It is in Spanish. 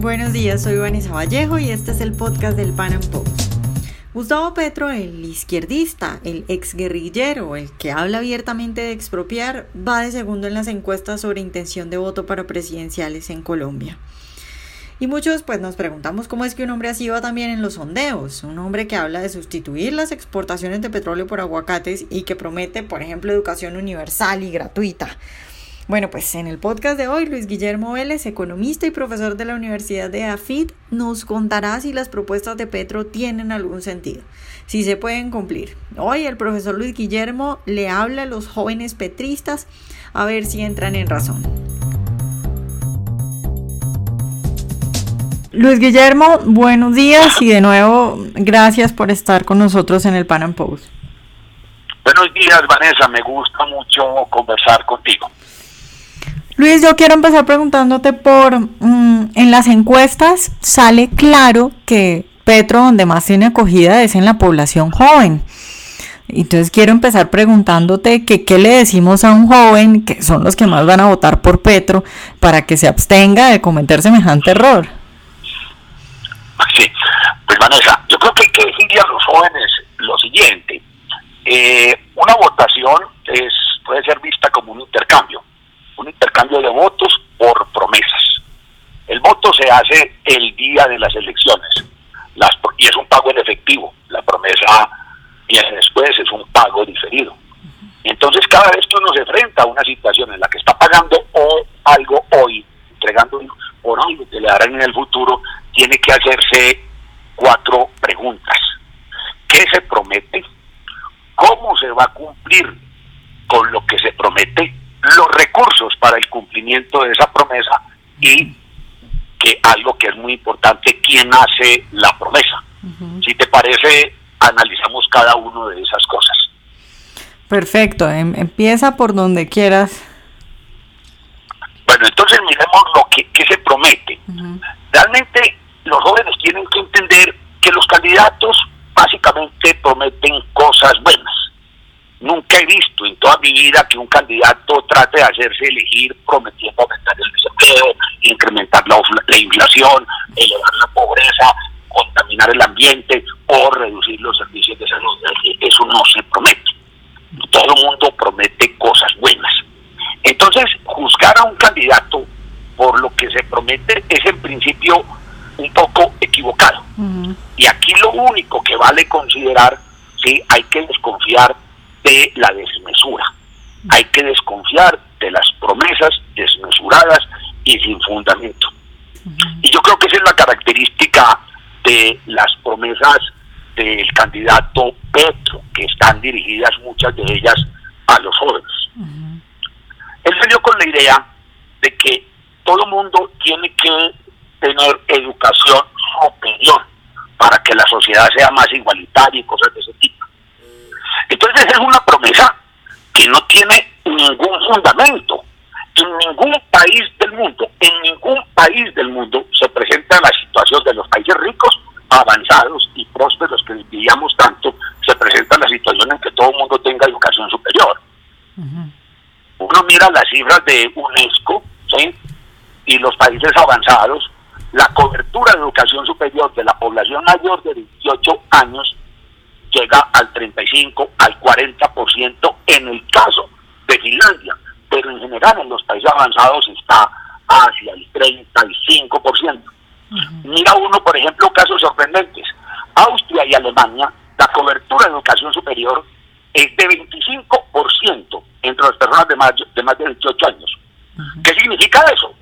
Buenos días, soy Vanessa Vallejo y este es el podcast del Pan Am Post. Gustavo Petro, el izquierdista, el exguerrillero, el que habla abiertamente de expropiar, va de segundo en las encuestas sobre intención de voto para presidenciales en Colombia. Y muchos pues nos preguntamos cómo es que un hombre así va también en los sondeos, un hombre que habla de sustituir las exportaciones de petróleo por aguacates y que promete, por ejemplo, educación universal y gratuita. Bueno, pues en el podcast de hoy, Luis Guillermo Vélez, economista y profesor de la Universidad de AFID, nos contará si las propuestas de Petro tienen algún sentido, si se pueden cumplir. Hoy el profesor Luis Guillermo le habla a los jóvenes petristas a ver si entran en razón. Luis Guillermo, buenos días y de nuevo gracias por estar con nosotros en el Pan Am Post. Buenos días, Vanessa. Me gusta mucho conversar contigo. Luis, yo quiero empezar preguntándote por, mm, en las encuestas sale claro que Petro donde más tiene acogida es en la población joven. Entonces quiero empezar preguntándote que qué le decimos a un joven, que son los que más van a votar por Petro, para que se abstenga de cometer semejante error. Sí, pues Vanessa, yo creo que hay que decirle a los jóvenes lo siguiente. Eh, una votación es, puede ser vista como un intercambio intercambio de votos por promesas. El voto se hace el día de las elecciones y es un pago en efectivo. La promesa viene después, es un pago diferido. Entonces cada vez que uno se enfrenta a una situación en la que está pagando o algo hoy, entregando por algo que le darán en el futuro, tiene que hacerse cuatro preguntas. ¿Qué se promete? ¿Cómo se va a cumplir con lo que se promete? Los recursos para el cumplimiento de esa promesa y que algo que es muy importante, quién hace la promesa. Si te parece, analizamos cada uno de esas cosas. Perfecto, em, empieza por donde quieras. Bueno, entonces miremos lo que, se promete. Realmente los jóvenes tienen que entender que los candidatos básicamente prometen cosas buenas Nunca he visto en toda mi vida que un candidato trate de hacerse elegir prometiendo aumentar el desempleo, incrementar la, inflación, elevar la pobreza, contaminar el ambiente o reducir los servicios de salud. Eso no se promete. Todo el mundo promete cosas buenas. Entonces, juzgar a un candidato por lo que se promete es en principio un poco equivocado. Y aquí lo único que vale considerar, sí, hay que desconfiar de la desmesura. Hay que desconfiar de las promesas desmesuradas y sin fundamento. Y yo creo que esa es la característica de las promesas del candidato Petro, que están dirigidas muchas de ellas a los jóvenes. Él salió con la idea de que todo mundo tiene que tener educación superior para que la sociedad sea más igualitaria y cosas de ese. Entonces es una promesa que no tiene ningún fundamento. En ningún país del mundo, en ningún país del mundo se presenta la situación de los países ricos, avanzados y prósperos que vivíamos tanto, se presenta la situación en que todo el mundo tenga educación superior. Uno mira las cifras de UNESCO y los países avanzados, la cobertura de educación superior de la población mayor de 18 años llega al 35, al 40% en el caso de Finlandia, pero en general en los países avanzados está hacia el 35%. Mira uno, por ejemplo, casos sorprendentes. Austria y Alemania, la cobertura de educación superior es de 25% entre las personas de más de, más de 18 años. ¿Qué significa eso?